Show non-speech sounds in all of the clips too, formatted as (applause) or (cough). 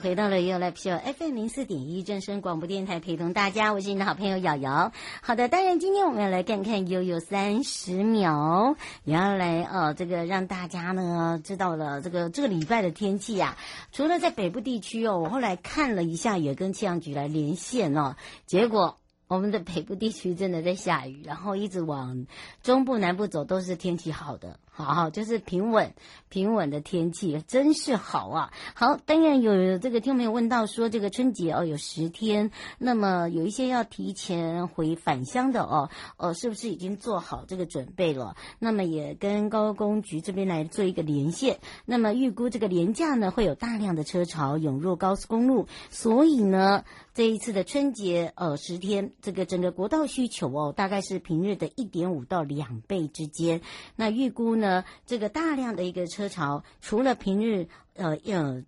回到了 YOYO Live Show FM 零四点一正声广播电台，陪同大家，我是你的好朋友瑶瑶。好的，当然今天我们要来看看悠悠三十秒，也要来呃，这个让大家呢知道了这个这个礼拜的天气啊。除了在北部地区哦，我后来看了一下，也跟气象局来连线哦，结果我们的北部地区真的在下雨，然后一直往中部南部走都是天气好的。好，就是平稳平稳的天气，真是好啊！好，当然有这个听朋友问到说，这个春节哦有十天，那么有一些要提前回返乡的哦，呃，是不是已经做好这个准备了？那么也跟高工局这边来做一个连线。那么预估这个连假呢，会有大量的车潮涌入高速公路，所以呢，这一次的春节呃十天，这个整个国道需求哦，大概是平日的一点五到两倍之间。那预估呢？这个大量的一个车潮，除了平日，呃，呃，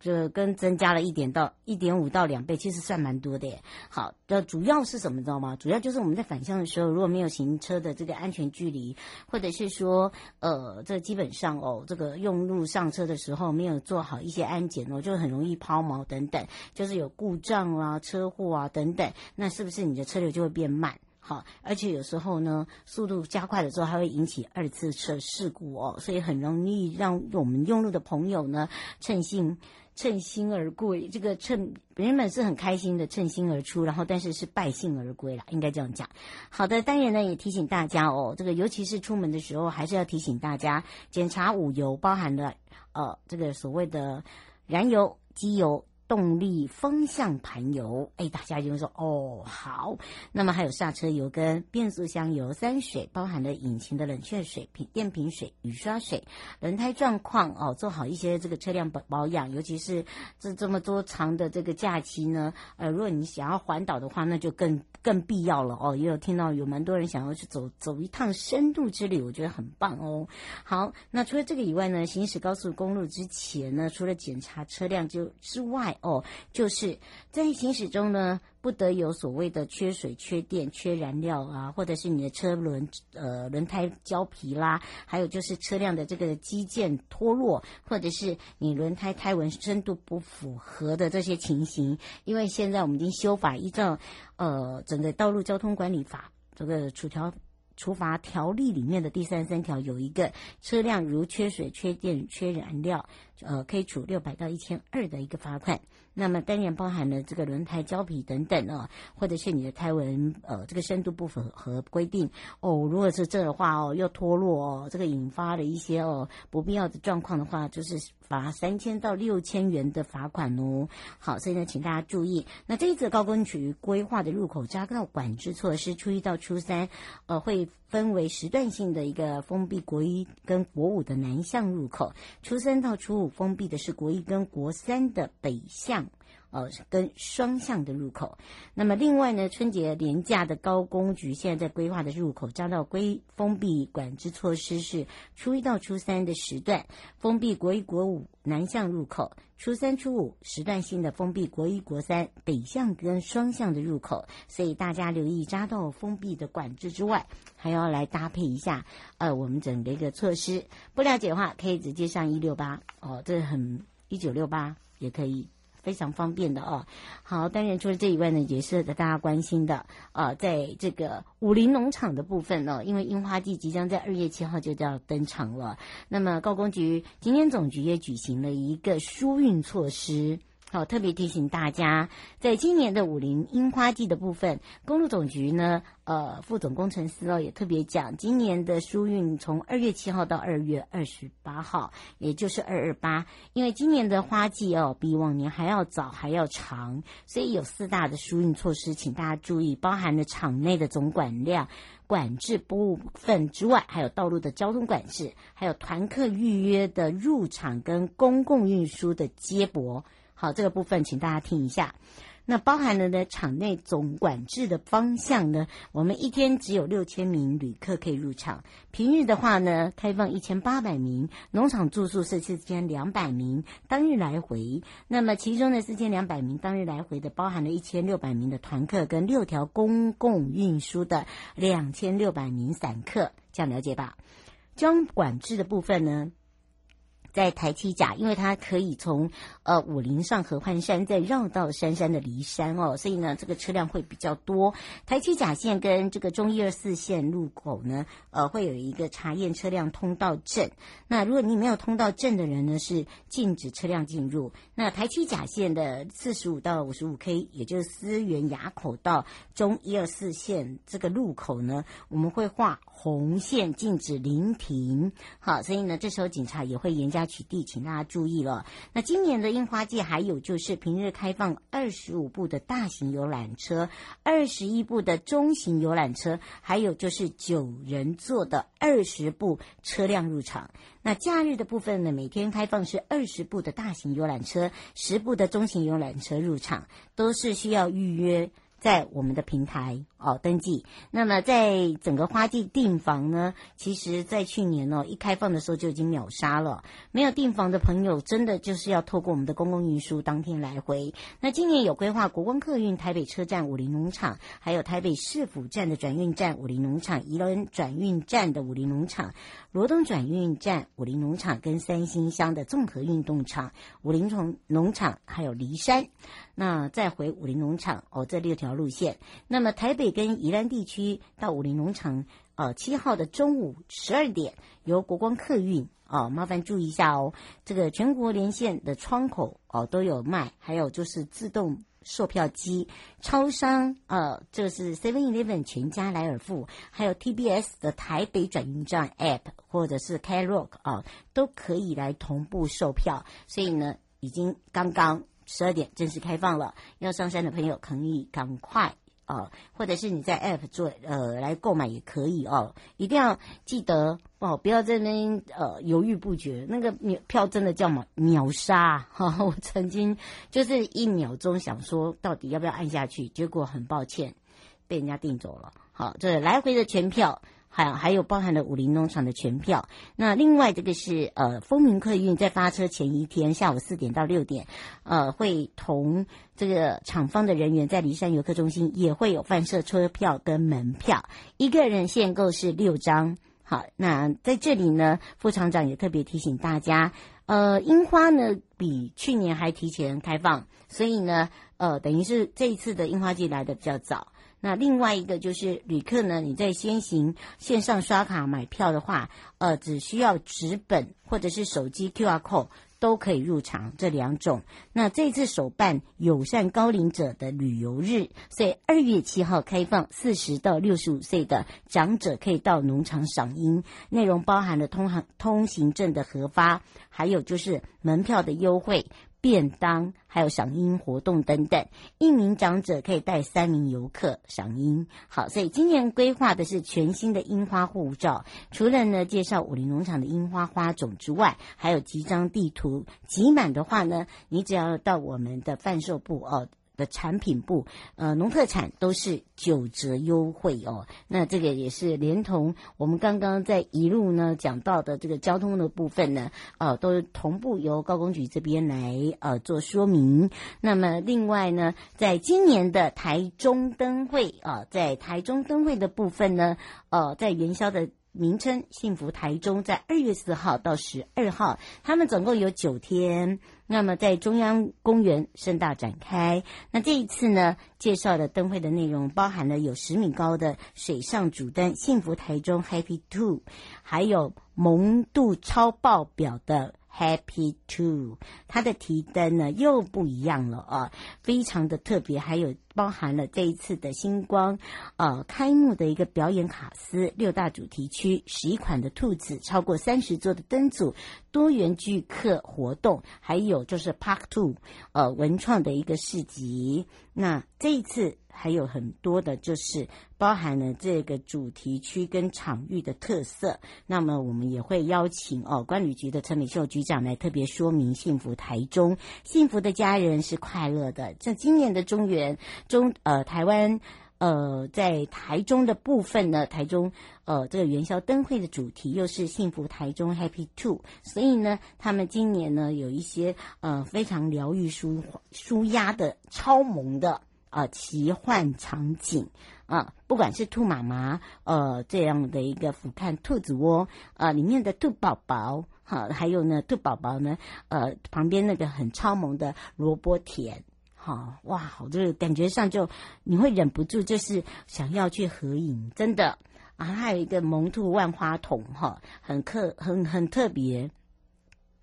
这跟增加了一点到一点五到两倍，其实算蛮多的耶。好，的主要是什么，知道吗？主要就是我们在返乡的时候，如果没有行车的这个安全距离，或者是说，呃，这基本上哦，这个用路上车的时候没有做好一些安检哦，就很容易抛锚等等，就是有故障啊、车祸啊等等，那是不是你的车流就会变慢？好，而且有时候呢，速度加快的时候，还会引起二次车事故哦，所以很容易让我们用路的朋友呢，趁兴趁兴而归。这个趁原本是很开心的趁兴而出，然后但是是败兴而归了，应该这样讲。好的，当然呢，也提醒大家哦，这个尤其是出门的时候，还是要提醒大家检查五油，包含了呃这个所谓的燃油、机油。动力风向盘油，哎，大家就会说哦，好。那么还有刹车油跟变速箱油、三水，包含了引擎的冷却水、瓶电瓶水、雨刷水、轮胎状况哦，做好一些这个车辆保保养。尤其是这这么多长的这个假期呢，呃，如果你想要环岛的话，那就更更必要了哦。也有听到有蛮多人想要去走走一趟深度之旅，我觉得很棒哦。好，那除了这个以外呢，行驶高速公路之前呢，除了检查车辆就之外，哦，就是在行驶中呢，不得有所谓的缺水、缺电、缺燃料啊，或者是你的车轮呃轮胎胶皮啦，还有就是车辆的这个机件脱落，或者是你轮胎胎纹深度不符合的这些情形。因为现在我们已经修法，依照呃整个道路交通管理法这个处条。处罚条例里面的第三十三条有一个车辆如缺水、缺电、缺燃料，呃，可以处六百到一千二的一个罚款。那么当然包含了这个轮胎胶皮等等哦，或者是你的胎纹呃这个深度不符合规定哦。如果是这的话哦，又脱落哦，这个引发了一些哦不必要的状况的话，就是罚三千到六千元的罚款哦。好，所以呢，请大家注意。那这一次高工局规划的入口匝道管制措施，初一到初三，呃，会分为时段性的一个封闭国一跟国五的南向入口，初三到初五封闭的是国一跟国三的北向。呃，跟双向的入口。那么另外呢，春节连假的高工局现在在规划的入口匝道规封闭管制措施是：初一到初三的时段封闭国一国五南向入口，初三初五时段性的封闭国一国三北向跟双向的入口。所以大家留意匝道封闭的管制之外，还要来搭配一下呃我们整个一个措施。不了解的话，可以直接上一六八哦，这很一九六八也可以。非常方便的哦。好，当然除了这以外呢，也是大家关心的、呃，在这个武林农场的部分呢，因为樱花季即将在二月七号就要登场了。那么高工局今天总局也举行了一个疏运措施。好，特别提醒大家，在今年的武陵樱花季的部分，公路总局呢，呃，副总工程师哦也特别讲，今年的疏运从二月七号到二月二十八号，也就是二二八，因为今年的花季哦比往年还要早还要长，所以有四大的疏运措施，请大家注意，包含了场内的总管量管制部分之外，还有道路的交通管制，还有团客预约的入场跟公共运输的接驳。好，这个部分请大家听一下。那包含了呢，场内总管制的方向呢，我们一天只有六千名旅客可以入场。平日的话呢，开放一千八百名。农场住宿是四千两百名，当日来回。那么其中的四千两百名当日来回的，包含了一千六百名的团客跟六条公共运输的两千六百名散客，这样了解吧？交通管制的部分呢？在台七甲，因为它可以从呃武陵上合欢山，再绕到杉山的梨山哦，所以呢，这个车辆会比较多。台七甲线跟这个中一二四线路口呢，呃，会有一个查验车辆通道证。那如果你没有通道证的人呢，是禁止车辆进入。那台七甲线的四十五到五十五 K，也就是思源垭口到中一二四线这个路口呢，我们会画红线，禁止临停。好，所以呢，这时候警察也会严加。取缔，请大家注意了。那今年的樱花季还有就是平日开放二十五部的大型游览车，二十一部的中型游览车，还有就是九人座的二十部车辆入场。那假日的部分呢，每天开放是二十部的大型游览车，十部的中型游览车入场，都是需要预约。在我们的平台哦登记，那么在整个花季订房呢，其实，在去年哦一开放的时候就已经秒杀了。没有订房的朋友，真的就是要透过我们的公共运输当天来回。那今年有规划国光客运台北车站武林农场，还有台北市府站的转运站武林农场，宜兰转运站的武林农场，罗东转运站武林农场，跟三星乡的综合运动场武林农农场，还有梨山。那再回武林农场哦，这六条路线。那么台北跟宜兰地区到武林农场，呃，七号的中午十二点由国光客运哦，麻烦注意一下哦。这个全国连线的窗口哦都有卖，还有就是自动售票机、超商呃，这个是 Seven Eleven 全家莱尔富，还有 TBS 的台北转运站 App 或者是 Klook 啊，都可以来同步售票。所以呢，已经刚刚。十二点正式开放了，要上山的朋友可以赶快哦，或者是你在 App 做呃来购买也可以哦，一定要记得哦，不要在那边呃犹豫不决，那个秒票真的叫秒秒杀哈、哦！(laughs) 我曾经就是一秒钟想说到底要不要按下去，结果很抱歉被人家订走了。好，这来回的全票。还还有包含了武陵农场的全票。那另外这个是呃，丰原客运在发车前一天下午四点到六点，呃，会同这个厂方的人员在梨山游客中心也会有贩售车票跟门票，一个人限购是六张。好，那在这里呢，副厂长也特别提醒大家，呃，樱花呢比去年还提前开放，所以呢，呃，等于是这一次的樱花季来的比较早。那另外一个就是旅客呢，你在先行线上刷卡买票的话，呃，只需要纸本或者是手机 QR code 都可以入场，这两种。那这次首办友善高龄者的旅游日，所以二月七号开放，四十到六十五岁的长者可以到农场赏樱，内容包含了通行通行证的核发，还有就是门票的优惠。便当，还有赏樱活动等等，一名长者可以带三名游客赏樱。好，所以今年规划的是全新的樱花护照，除了呢介绍武陵农场的樱花花种之外，还有几张地图。集满的话呢，你只要到我们的贩售部哦。的产品部，呃，农特产都是九折优惠哦。那这个也是连同我们刚刚在一路呢讲到的这个交通的部分呢，呃，都同步由高公局这边来呃做说明。那么另外呢，在今年的台中灯会啊，在台中灯会的部分呢，呃，在元宵的。名称幸福台中，在二月四号到十二号，他们总共有九天。那么在中央公园盛大展开。那这一次呢，介绍的灯会的内容包含了有十米高的水上主灯“幸福台中 Happy Two”，还有萌度超爆表的 Happy Two，它的提灯呢又不一样了啊，非常的特别，还有包含了这一次的星光呃开幕的一个表演卡司，六大主题区，十一款的兔子，超过三十座的灯组，多元聚客活动，还有就是 Park Two 呃文创的一个市集。那这一次还有很多的，就是包含了这个主题区跟场域的特色。那么我们也会邀请哦，观旅局的陈美秀局长来特别说明幸福台中，幸福的家人是快乐的。这今年的中元中呃台湾呃在台中的部分呢，台中呃这个元宵灯会的主题又是幸福台中 Happy Two，所以呢，他们今年呢有一些呃非常疗愈舒舒压的超萌的。啊、奇幻场景啊，不管是兔妈妈呃这样的一个俯瞰兔子窝啊、里面的兔宝宝哈，还有呢兔宝宝呢呃旁边那个很超萌的萝卜田，哈、哇，好这个感觉上就你会忍不住就是想要去合影，真的啊，还有一个萌兔万花筒哈、很特很很特别。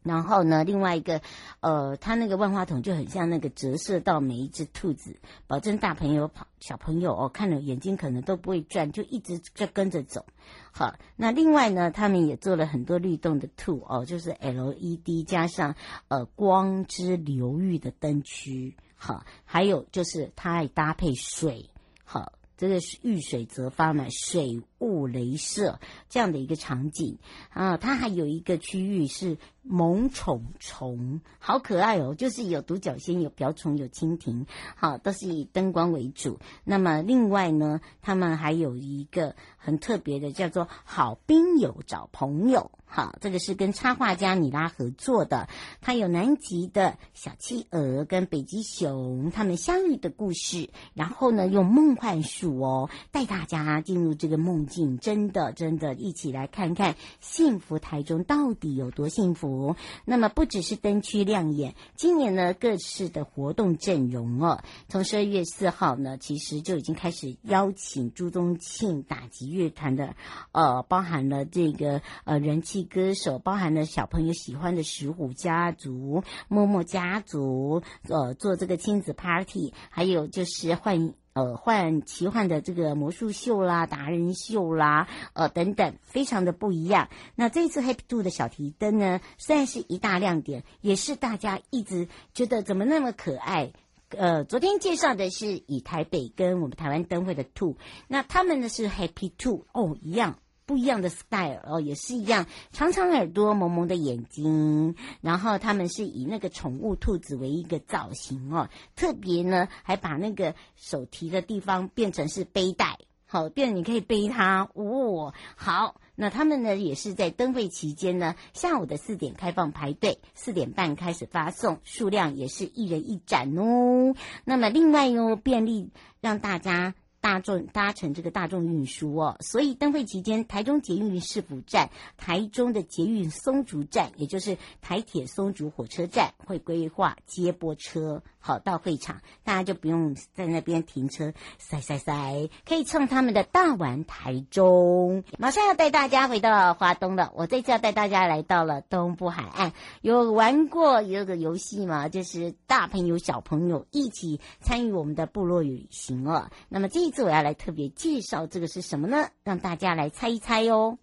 然后呢，另外一个，呃，它那个万花筒就很像那个折射到每一只兔子，保证大朋友跑小朋友哦，看了眼睛可能都不会转，就一直在跟着走。好，那另外呢，他们也做了很多律动的兔哦，就是 LED 加上呃光之流域的灯区，好，还有就是它还搭配水，好，这个是遇水则发嘛，水雾镭射这样的一个场景啊，它还有一个区域是。萌宠虫好可爱哦，就是有独角仙、有瓢虫、有蜻蜓，好，都是以灯光为主。那么另外呢，他们还有一个很特别的，叫做“好兵友找朋友”。好，这个是跟插画家米拉合作的，它有南极的小企鹅跟北极熊他们相遇的故事。然后呢，用梦幻术哦，带大家进入这个梦境，真的真的，一起来看看幸福台中到底有多幸福。那么不只是灯区亮眼，今年呢各式的活动阵容哦，从十二月四号呢，其实就已经开始邀请朱宗庆打击乐团的，呃，包含了这个呃人气歌手，包含了小朋友喜欢的石虎家族、默默家族，呃，做这个亲子 party，还有就是换。呃，幻奇幻的这个魔术秀啦、达人秀啦，呃等等，非常的不一样。那这次 Happy Two 的小提灯呢，虽然是一大亮点，也是大家一直觉得怎么那么可爱。呃，昨天介绍的是以台北跟我们台湾灯会的兔，那他们呢是 Happy Two 哦，一样。不一样的 style 哦，也是一样，长长耳朵，萌萌的眼睛，然后他们是以那个宠物兔子为一个造型哦，特别呢还把那个手提的地方变成是背带，好，变你可以背它哦。好，那他们呢也是在灯会期间呢，下午的四点开放排队，四点半开始发送，数量也是一人一盏哦。那么另外哟，便利让大家。大众搭乘这个大众运输哦，所以灯会期间，台中捷运市府站、台中的捷运松竹站，也就是台铁松竹火车站，会规划接驳车。好，到会场，大家就不用在那边停车塞塞塞，可以乘他们的大玩台中。马上要带大家回到华东了，我这次要带大家来到了东部海岸。有玩过有个游戏吗？就是大朋友小朋友一起参与我们的部落旅行哦。那么这我要来特别介绍这个是什么呢？让大家来猜一猜哟。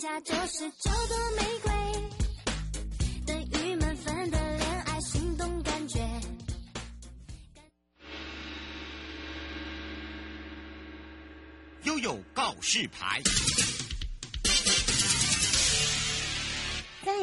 家就是九朵玫瑰，等于满分的恋爱心动感觉。悠悠告示牌。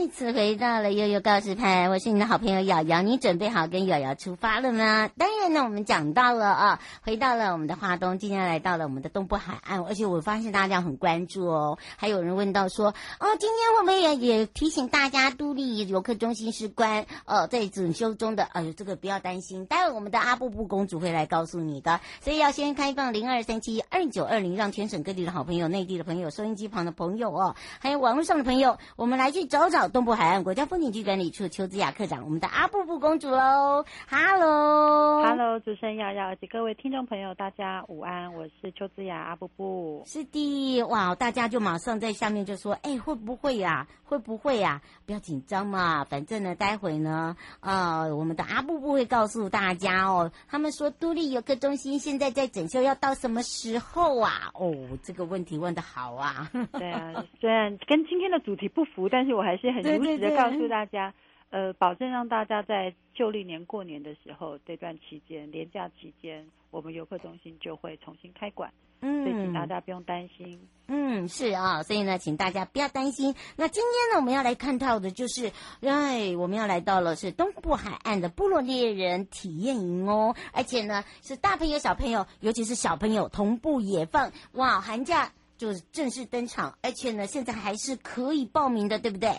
次回到了悠悠告示牌，我是你的好朋友瑶瑶，你准备好跟瑶瑶出发了吗？当然呢，我们讲到了啊，回到了我们的华东，今天来到了我们的东部海岸，而且我发现大家很关注哦，还有人问到说，哦，今天会不会也也提醒大家，都历游客中心是关，呃，在整修中的，哎，这个不要担心，待会我们的阿布布公主会来告诉你的，所以要先开放零二三七二九二零，让全省各地的好朋友、内地的朋友、收音机旁的朋友哦，还有网络上的朋友，我们来去找找东部海岸国家风景区管理处邱子雅科长，我们的阿布布公主喽，Hello，Hello，主持人瑶瑶以及各位听众朋友，大家午安，我是邱子雅阿布布。是的，哇，大家就马上在下面就说，哎，会不会呀？会不会呀？不要紧张嘛，反正呢，待会呢，啊、呃，我们的阿布布会告诉大家哦。他们说都立游客中心现在在整修，要到什么时候啊？哦，这个问题问的好啊。对啊，虽然跟今天的主题不符，但是我还是很如实的告诉大家，呃，保证让大家在旧历年过年的时候这段期间，年假期间，我们游客中心就会重新开馆。嗯，所以请大家不用担心。嗯，是啊，所以呢，请大家不要担心。那今天呢，我们要来看到的就是，哎，我们要来到了是东部海岸的部落猎人体验营哦，而且呢，是大朋友小朋友，尤其是小朋友同步野放，哇，寒假就正式登场，而且呢，现在还是可以报名的，对不对？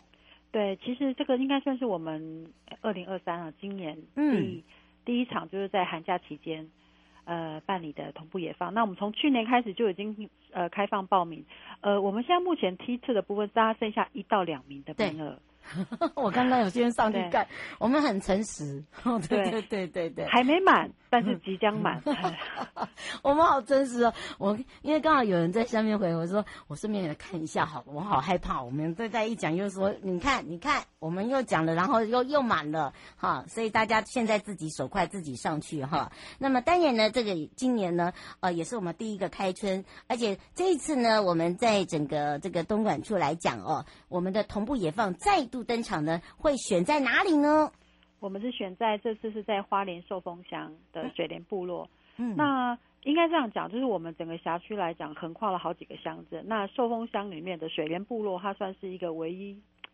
对，其实这个应该算是我们二零二三啊，今年第、嗯、第一场就是在寒假期间。呃，办理的同步野放，那我们从去年开始就已经呃开放报名，呃，我们现在目前梯次的部分，大家剩下一到两名的名额。(laughs) 我刚刚有先上去看，我们很诚实。(laughs) 对对对对对，还没满，但是即将满。(laughs) (laughs) 我们好真实哦！我因为刚好有人在下面回我说，我顺便也来看一下，好，我好害怕。我们再再一讲，又说你看你看，我们又讲了，然后又又满了哈，所以大家现在自己手快自己上去哈。那么当然呢，这个今年呢，呃，也是我们第一个开春，而且这一次呢，我们在整个这个东莞处来讲哦，我们的同步野放再度。登场呢，会选在哪里呢？我们是选在这次是在花莲寿丰乡的水莲部落。嗯，那应该这样讲，就是我们整个辖区来讲，横跨了好几个乡镇。那寿丰乡里面的水莲部落，它算是一个唯一，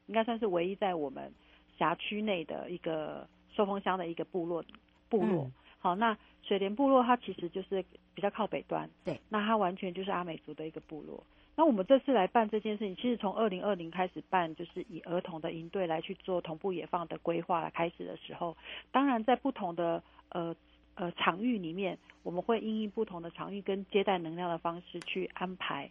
应该算是唯一在我们辖区内的一个寿丰乡的一个部落。部落，嗯、好，那水莲部落它其实就是比较靠北端，对，那它完全就是阿美族的一个部落。那我们这次来办这件事情，其实从二零二零开始办，就是以儿童的营队来去做同步野放的规划来开始的时候，当然在不同的呃呃场域里面，我们会因应不同的场域跟接待能量的方式去安排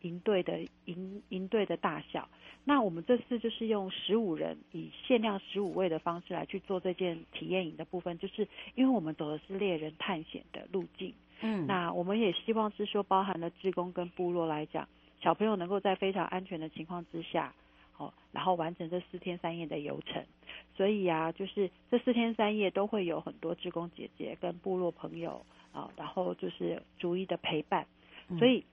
营队的营营队的大小。那我们这次就是用十五人，以限量十五位的方式来去做这件体验营的部分，就是因为我们走的是猎人探险的路径，嗯，那我们也希望是说包含了志工跟部落来讲。小朋友能够在非常安全的情况之下，哦，然后完成这四天三夜的游程。所以啊，就是这四天三夜都会有很多志工姐姐跟部落朋友啊，然后就是逐一的陪伴。所以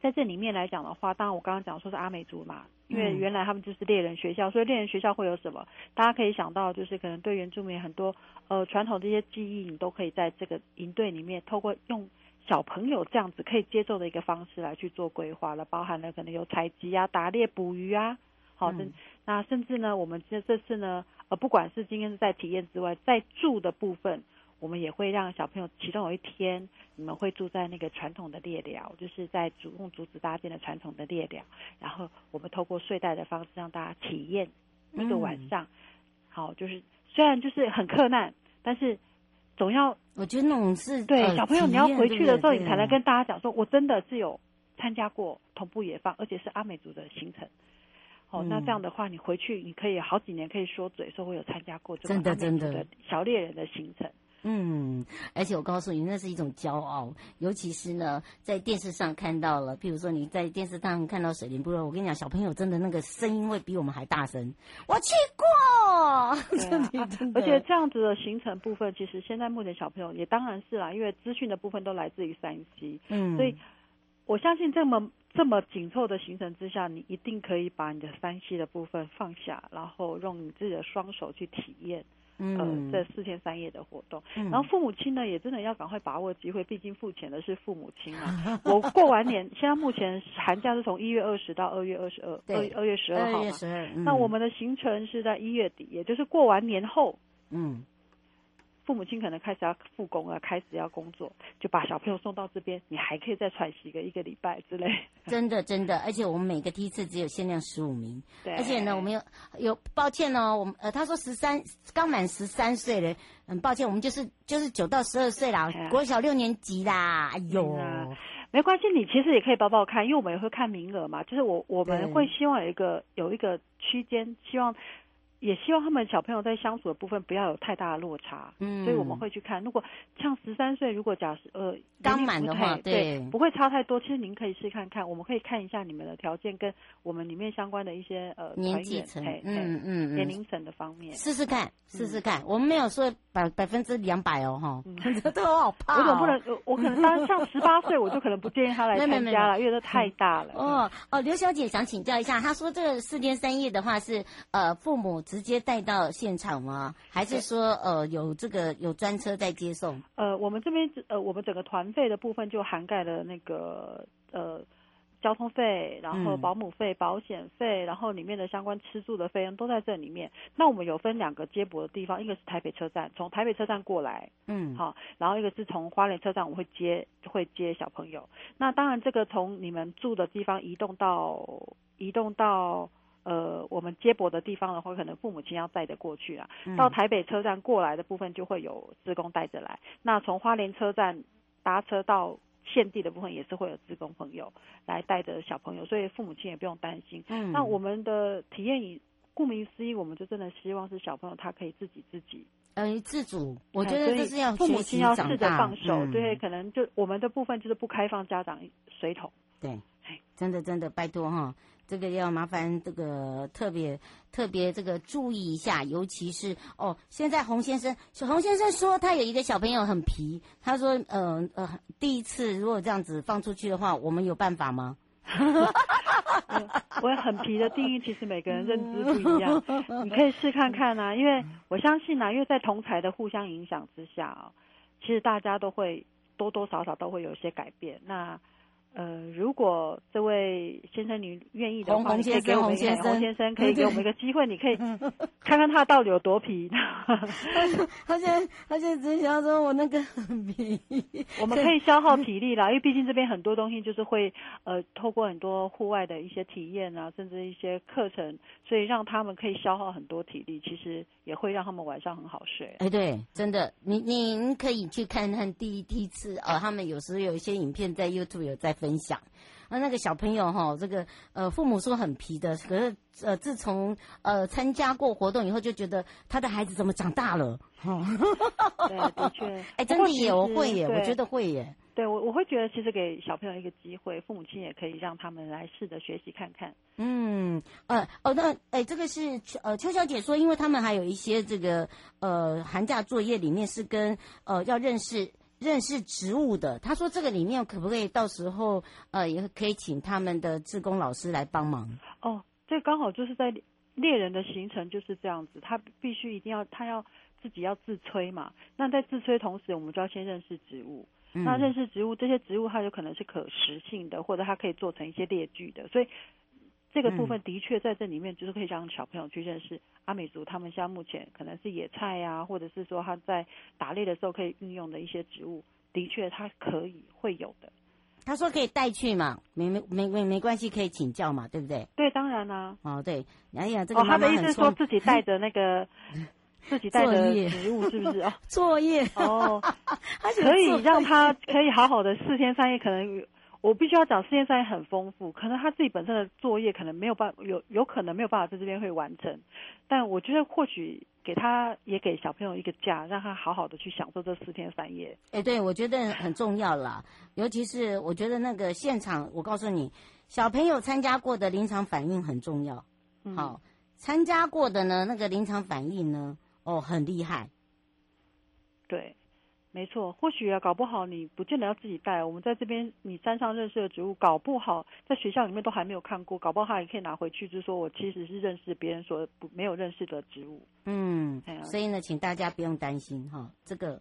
在这里面来讲的话，当然我刚刚讲说是阿美族嘛，因为原来他们就是猎人学校，所以猎人学校会有什么？大家可以想到，就是可能对原住民很多呃传统这些记忆，你都可以在这个营队里面透过用。小朋友这样子可以接受的一个方式来去做规划了，包含了可能有采集啊、打猎、捕鱼啊，好。那甚至呢，我们这这次呢，呃，不管是今天是在体验之外，在住的部分，我们也会让小朋友其中有一天，你们会住在那个传统的猎寮，就是在主用竹子搭建的传统的猎寮，然后我们透过睡袋的方式让大家体验一个晚上，嗯、好，就是虽然就是很困难，但是。总要，我觉得那种是对、呃、小朋友，你要回去的时候，你才能跟大家讲说，我真的是有参加过同步野放，而且是阿美族的行程。哦，那这样的话，你回去你可以好几年可以说嘴说，我有参加过这个阿美族的小猎人的行程。嗯，而且我告诉你，那是一种骄傲，尤其是呢，在电视上看到了，譬如说你在电视上看到水莲部落，我跟你讲，小朋友真的那个声音会比我们还大声。我去过，真的，(laughs) 而且这样子的行程部分，其实现在目前小朋友也当然是啦，因为资讯的部分都来自于山西嗯，所以我相信这么这么紧凑的行程之下，你一定可以把你的山西的部分放下，然后用你自己的双手去体验。嗯、呃这四天三夜的活动。嗯、然后父母亲呢，也真的要赶快把握机会，毕竟付钱的是父母亲啊。(laughs) 我过完年，现在目前寒假是从一月二十到二月二十二，二二月十二号嘛。嗯、那我们的行程是在一月底，也就是过完年后。嗯。父母亲可能开始要复工了，开始要工作，就把小朋友送到这边，你还可以再喘息个一个礼拜之类。真的，真的，而且我们每个梯次只有限量十五名。对。而且呢，我们有有抱歉哦，我们呃，他说十三刚满十三岁了，很抱歉，我们就是就是九到十二岁啦，国小六年级啦。哎呦，嗯、没关系，你其实也可以报报看，因为我们也会看名额嘛。就是我我们会希望有一个有一个区间，希望。也希望他们小朋友在相处的部分不要有太大的落差，嗯，所以我们会去看。如果像十三岁，如果假设呃刚满的话，对，对，不会差太多。其实您可以试看看，我们可以看一下你们的条件跟我们里面相关的一些呃年纪层，嗯嗯嗯，年龄层的方面，试试看，试试看。我们没有说百百分之两百哦，哈，(laughs) 这都好怕。我总不能，我可能当像十八岁，(laughs) 我就可能不建议他来参加了，因为这太大了。哦哦，刘小姐想请教一下，她说这个四天三夜的话是呃父母直接带到。现场吗？还是说呃有这个有专车在接送？呃，我们这边呃我们整个团费的部分就涵盖了那个呃交通费，然后保姆费、保险费，然后里面的相关吃住的费用都在这里面。那我们有分两个接驳的地方，一个是台北车站，从台北车站过来，嗯，好，然后一个是从花莲车站，我们会接会接小朋友。那当然这个从你们住的地方移动到移动到。呃，我们接驳的地方的话，可能父母亲要带着过去啊。嗯、到台北车站过来的部分，就会有职工带着来。那从花莲车站搭车到现地的部分，也是会有职工朋友来带着小朋友，所以父母亲也不用担心。嗯。那我们的体验以顾名思义，我们就真的希望是小朋友他可以自己自己，呃，自主。我觉得这是要父母亲要试着放手，嗯、对，可能就我们的部分就是不开放家长随同。对，真的真的拜托哈。这个要麻烦这个特别特别这个注意一下，尤其是哦，现在洪先生，洪先生说他有一个小朋友很皮，他说，嗯呃，呃，第一次如果这样子放出去的话，我们有办法吗？(laughs) 我很皮的定义，其实每个人认知不一样，(laughs) 你可以试看看啊，因为我相信啊，因为在同才的互相影响之下哦，其实大家都会多多少少都会有一些改变，那。呃，如果这位先生你愿意的话，洪先生，洪先生，洪先生可以给我们一个机会，你可以 (laughs) 看看他到底有多皮。他现在他现在只想说我那个很皮，我们可以消耗体力啦，因为毕竟这边很多东西就是会呃透过很多户外的一些体验啊，甚至一些课程，所以让他们可以消耗很多体力，其实也会让他们晚上很好睡。哎，对，真的，您您可以去看看第一第一次呃，他们有时候有一些影片在 YouTube 有在。分享，那那个小朋友哈，这个呃，父母说很皮的，可是呃，自从呃参加过活动以后，就觉得他的孩子怎么长大了？哈，对，的确，(laughs) 哎，真的也我会耶，我觉得会耶。对我我会觉得，其实给小朋友一个机会，父母亲也可以让他们来试着学习看看。嗯，呃，哦，那哎，这个是呃邱小姐说，因为他们还有一些这个呃寒假作业里面是跟呃要认识。认识植物的，他说这个里面可不可以到时候呃也可以请他们的志工老师来帮忙？哦，这刚好就是在猎人的行程就是这样子，他必须一定要他要自己要自吹嘛。那在自吹同时，我们就要先认识植物。嗯、那认识植物，这些植物它有可能是可食性的，或者它可以做成一些列具的，所以。这个部分的确在这里面，就是可以让小朋友去认识阿美族他们现在目前可能是野菜呀，或者是说他在打猎的时候可以运用的一些植物，的确他可以会有的。他说可以带去嘛，没没没没没关系，可以请教嘛，对不对？对，当然啦、啊。哦，对，哎呀，这个妈妈哦，他的意思是说自己带着那个自己带的 (laughs) 植物是不是？哦，(laughs) 作业哦，(laughs) 可以让他可以好好的四天三夜可能。我必须要讲，四天三夜很丰富，可能他自己本身的作业可能没有办法，有有可能没有办法在这边会完成，但我觉得或许给他也给小朋友一个假，让他好好的去享受这四天三夜。哎，对，我觉得很重要啦，尤其是我觉得那个现场，我告诉你，小朋友参加过的临场反应很重要。嗯、好，参加过的呢，那个临场反应呢，哦，很厉害。对。没错，或许啊，搞不好你不见得要自己带。我们在这边，你山上认识的植物，搞不好在学校里面都还没有看过，搞不好他也可以拿回去，就是说我其实是认识别人所不没有认识的植物。嗯，所以呢，请大家不用担心哈，这个。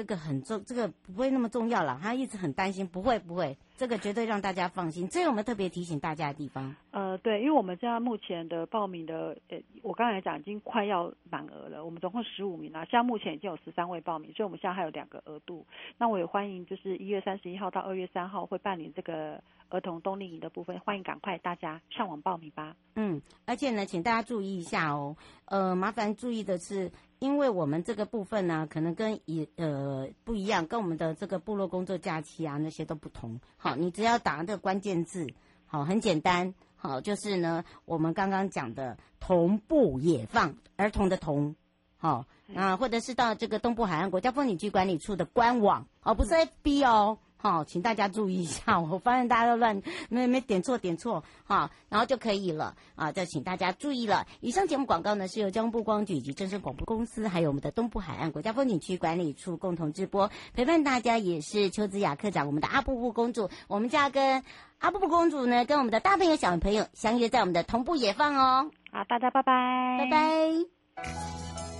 这个很重，这个不会那么重要了。他一直很担心，不会不会，这个绝对让大家放心。这有没有特别提醒大家的地方？呃，对，因为我们现在目前的报名的，呃，我刚才讲已经快要满额了。我们总共十五名啊，现在目前已经有十三位报名，所以我们现在还有两个额度。那我也欢迎，就是一月三十一号到二月三号会办理这个儿童冬令营的部分，欢迎赶快大家上网报名吧。嗯，而且呢，请大家注意一下哦，呃，麻烦注意的是。因为我们这个部分呢，可能跟以呃不一样，跟我们的这个部落工作假期啊那些都不同。好，你只要打这个关键字，好，很简单，好，就是呢我们刚刚讲的同步野放儿童的同，好，啊，或者是到这个东部海岸国家风景区管理处的官网，哦，不是 FB 哦。好，请大家注意一下，(laughs) 我发现大家都乱没没点错点错，好，然后就可以了啊，就请大家注意了。以上节目广告呢是由交通部光局以及正声广播公司，还有我们的东部海岸国家风景区管理处共同直播，陪伴大家也是邱子雅科长，我们的阿布布公主，我们家跟阿布布公主呢，跟我们的大朋友小朋友相约在我们的同步野放哦。好，大家拜拜，拜拜。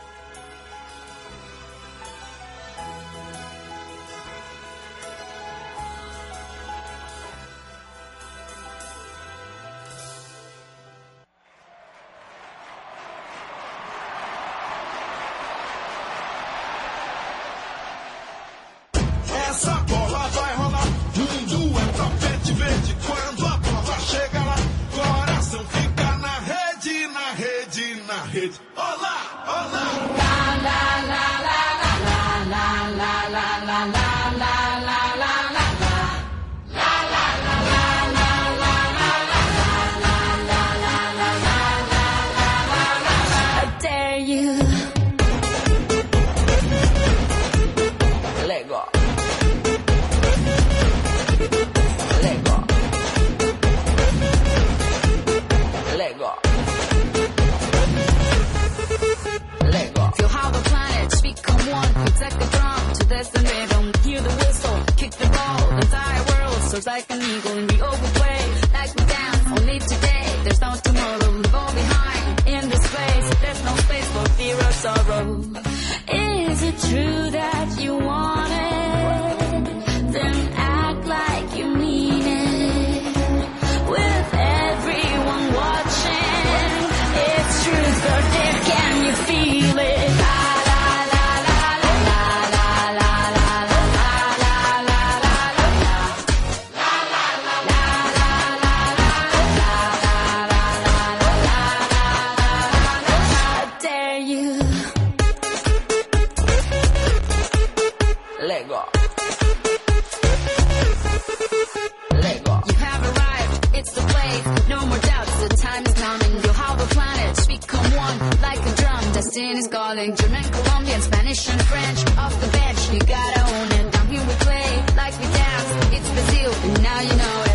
to the rhythm. Hear the whistle, kick the ball. The entire world soars like an eagle, and we overplay like we dance. Only today, there's no tomorrow. Leave all behind in this place. There's no space for fear or sorrow. Is it true that? calling German, Colombian, Spanish, and French. Off the bench, you gotta own it. Down here we play like we dance. It's Brazil, and now you know it.